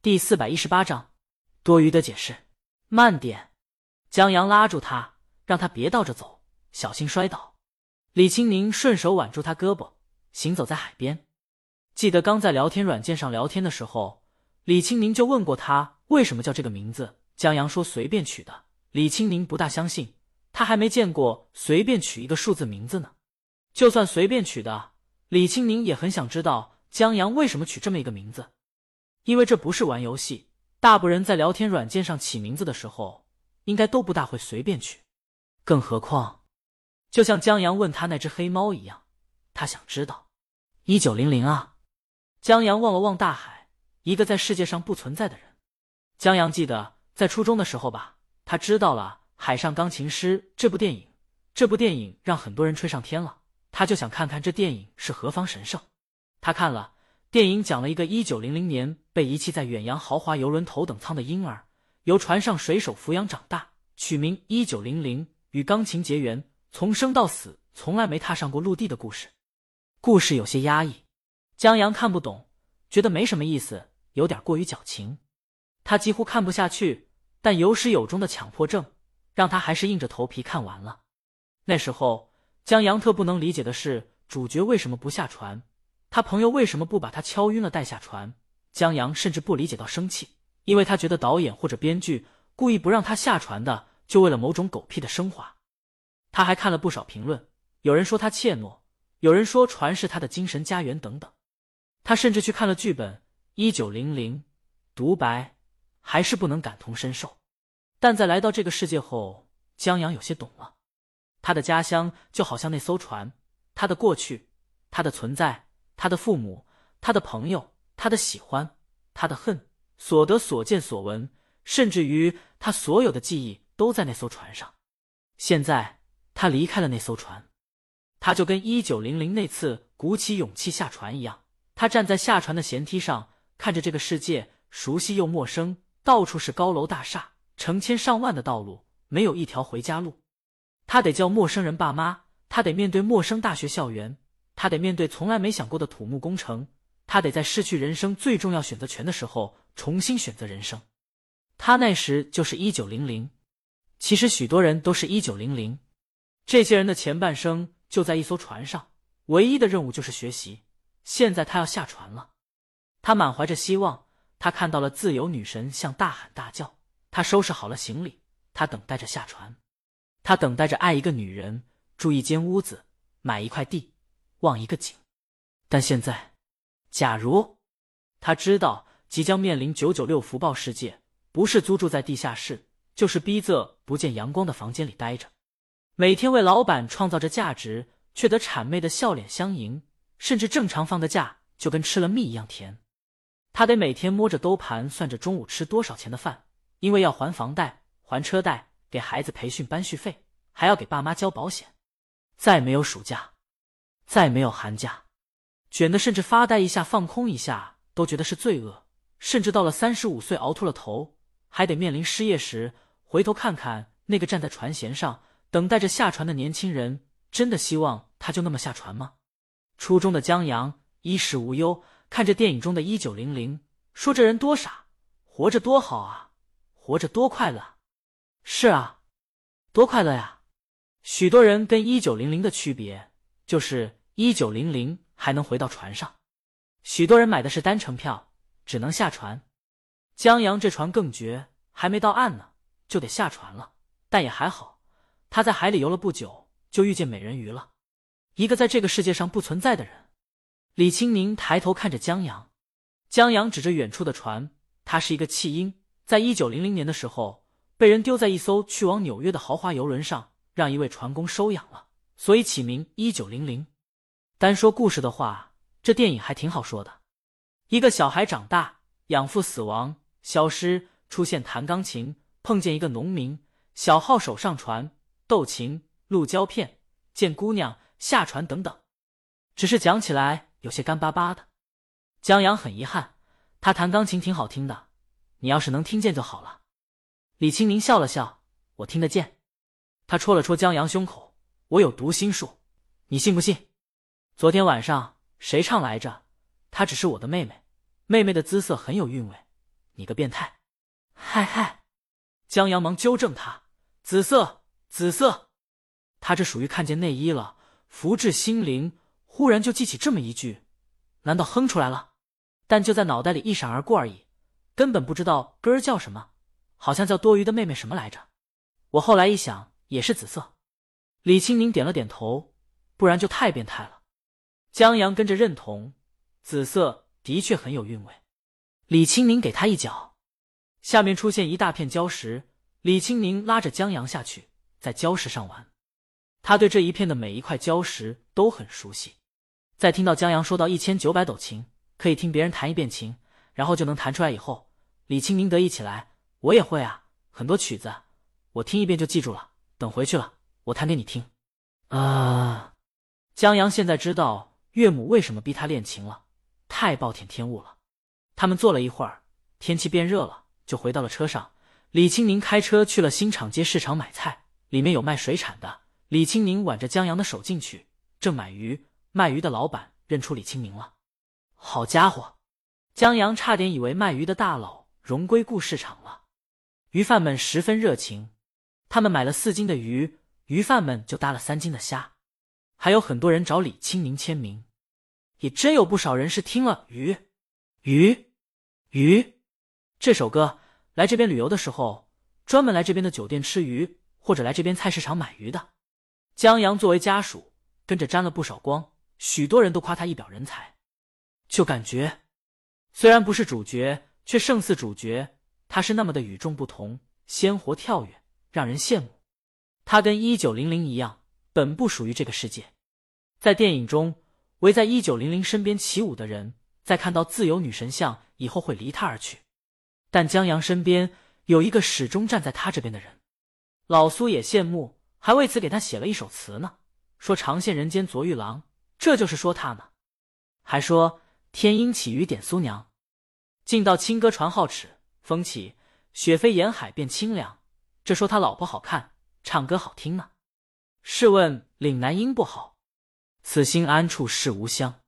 第四百一十八章，多余的解释，慢点。江阳拉住他，让他别倒着走，小心摔倒。李青宁顺手挽住他胳膊，行走在海边。记得刚在聊天软件上聊天的时候，李青宁就问过他为什么叫这个名字。江阳说随便取的。李青宁不大相信，他还没见过随便取一个数字名字呢。就算随便取的，李青宁也很想知道江阳为什么取这么一个名字。因为这不是玩游戏，大部人在聊天软件上起名字的时候，应该都不大会随便取。更何况，就像江阳问他那只黑猫一样，他想知道。一九零零啊！江阳望了望大海，一个在世界上不存在的人。江阳记得在初中的时候吧，他知道了《海上钢琴师》这部电影，这部电影让很多人吹上天了。他就想看看这电影是何方神圣。他看了。电影讲了一个一九零零年被遗弃在远洋豪华游轮头等舱的婴儿，由船上水手抚养长大，取名一九零零，与钢琴结缘，从生到死从来没踏上过陆地的故事。故事有些压抑，江阳看不懂，觉得没什么意思，有点过于矫情。他几乎看不下去，但有始有终的强迫症让他还是硬着头皮看完了。那时候，江阳特不能理解的是，主角为什么不下船？他朋友为什么不把他敲晕了带下船？江阳甚至不理解到生气，因为他觉得导演或者编剧故意不让他下船的，就为了某种狗屁的升华。他还看了不少评论，有人说他怯懦，有人说船是他的精神家园等等。他甚至去看了剧本《一九零零》，独白还是不能感同身受。但在来到这个世界后，江阳有些懂了。他的家乡就好像那艘船，他的过去，他的存在。他的父母，他的朋友，他的喜欢，他的恨，所得所见所闻，甚至于他所有的记忆都在那艘船上。现在他离开了那艘船，他就跟一九零零那次鼓起勇气下船一样。他站在下船的舷梯上，看着这个世界，熟悉又陌生，到处是高楼大厦，成千上万的道路，没有一条回家路。他得叫陌生人爸妈，他得面对陌生大学校园。他得面对从来没想过的土木工程，他得在失去人生最重要选择权的时候重新选择人生。他那时就是一九零零，其实许多人都是一九零零。这些人的前半生就在一艘船上，唯一的任务就是学习。现在他要下船了，他满怀着希望，他看到了自由女神向大喊大叫，他收拾好了行李，他等待着下船，他等待着爱一个女人，住一间屋子，买一块地。望一个景，但现在，假如他知道即将面临九九六福报世界，不是租住在地下室，就是逼仄不见阳光的房间里待着，每天为老板创造着价值，却得谄媚的笑脸相迎，甚至正常放的假就跟吃了蜜一样甜。他得每天摸着兜盘算着中午吃多少钱的饭，因为要还房贷、还车贷、给孩子培训班续费，还要给爸妈交保险。再没有暑假。再没有寒假，卷的甚至发呆一下、放空一下都觉得是罪恶，甚至到了三十五岁熬秃了头，还得面临失业时，回头看看那个站在船舷上等待着下船的年轻人，真的希望他就那么下船吗？初中的江阳衣食无忧，看着电影中的一九零零，说这人多傻，活着多好啊，活着多快乐。是啊，多快乐呀！许多人跟一九零零的区别就是。一九零零还能回到船上，许多人买的是单程票，只能下船。江阳这船更绝，还没到岸呢，就得下船了。但也还好，他在海里游了不久，就遇见美人鱼了，一个在这个世界上不存在的人。李青宁抬头看着江阳，江阳指着远处的船，他是一个弃婴，在一九零零年的时候，被人丢在一艘去往纽约的豪华游轮上，让一位船工收养了，所以起名一九零零。单说故事的话，这电影还挺好说的。一个小孩长大，养父死亡，消失，出现弹钢琴，碰见一个农民，小号手上船，斗琴，录胶片，见姑娘，下船等等。只是讲起来有些干巴巴的。江阳很遗憾，他弹钢琴挺好听的，你要是能听见就好了。李青宁笑了笑，我听得见。他戳了戳江阳胸口，我有读心术，你信不信？昨天晚上谁唱来着？她只是我的妹妹，妹妹的姿色很有韵味。你个变态！嗨嗨！江阳忙纠正他：“紫色，紫色。”他这属于看见内衣了，福至心灵，忽然就记起这么一句，难道哼出来了？但就在脑袋里一闪而过而已，根本不知道歌儿叫什么，好像叫多余的妹妹什么来着。我后来一想，也是紫色。李青宁点了点头，不然就太变态了。江阳跟着认同，紫色的确很有韵味。李青宁给他一脚，下面出现一大片礁石。李青宁拉着江阳下去，在礁石上玩。他对这一片的每一块礁石都很熟悉。在听到江阳说到一千九百斗琴可以听别人弹一遍琴，然后就能弹出来以后，李青宁得意起来：“我也会啊，很多曲子，我听一遍就记住了。等回去了，我弹给你听。”啊！江阳现在知道岳母为什么逼他练琴了，太暴殄天物了。他们坐了一会儿，天气变热了，就回到了车上。李青宁开车去了新场街市场买菜，里面有卖水产的。李青宁挽着江阳的手进去，正买鱼，卖鱼的老板认出李青宁了。好家伙，江阳差点以为卖鱼的大佬荣归故市场了。鱼贩们十分热情，他们买了四斤的鱼，鱼贩们就搭了三斤的虾，还有很多人找李青宁签名，也真有不少人是听了鱼鱼。鱼这首歌，来这边旅游的时候，专门来这边的酒店吃鱼，或者来这边菜市场买鱼的。江阳作为家属，跟着沾了不少光，许多人都夸他一表人才。就感觉，虽然不是主角，却胜似主角。他是那么的与众不同，鲜活跳跃，让人羡慕。他跟一九零零一样，本不属于这个世界。在电影中，围在一九零零身边起舞的人。在看到自由女神像以后，会离他而去。但江阳身边有一个始终站在他这边的人，老苏也羡慕，还为此给他写了一首词呢，说“长羡人间昨遇郎”，这就是说他呢。还说“天阴起雨点苏娘”，尽到清歌传皓齿，风起雪飞沿海变清凉，这说他老婆好看，唱歌好听呢。试问岭南音不好，此心安处是吾乡。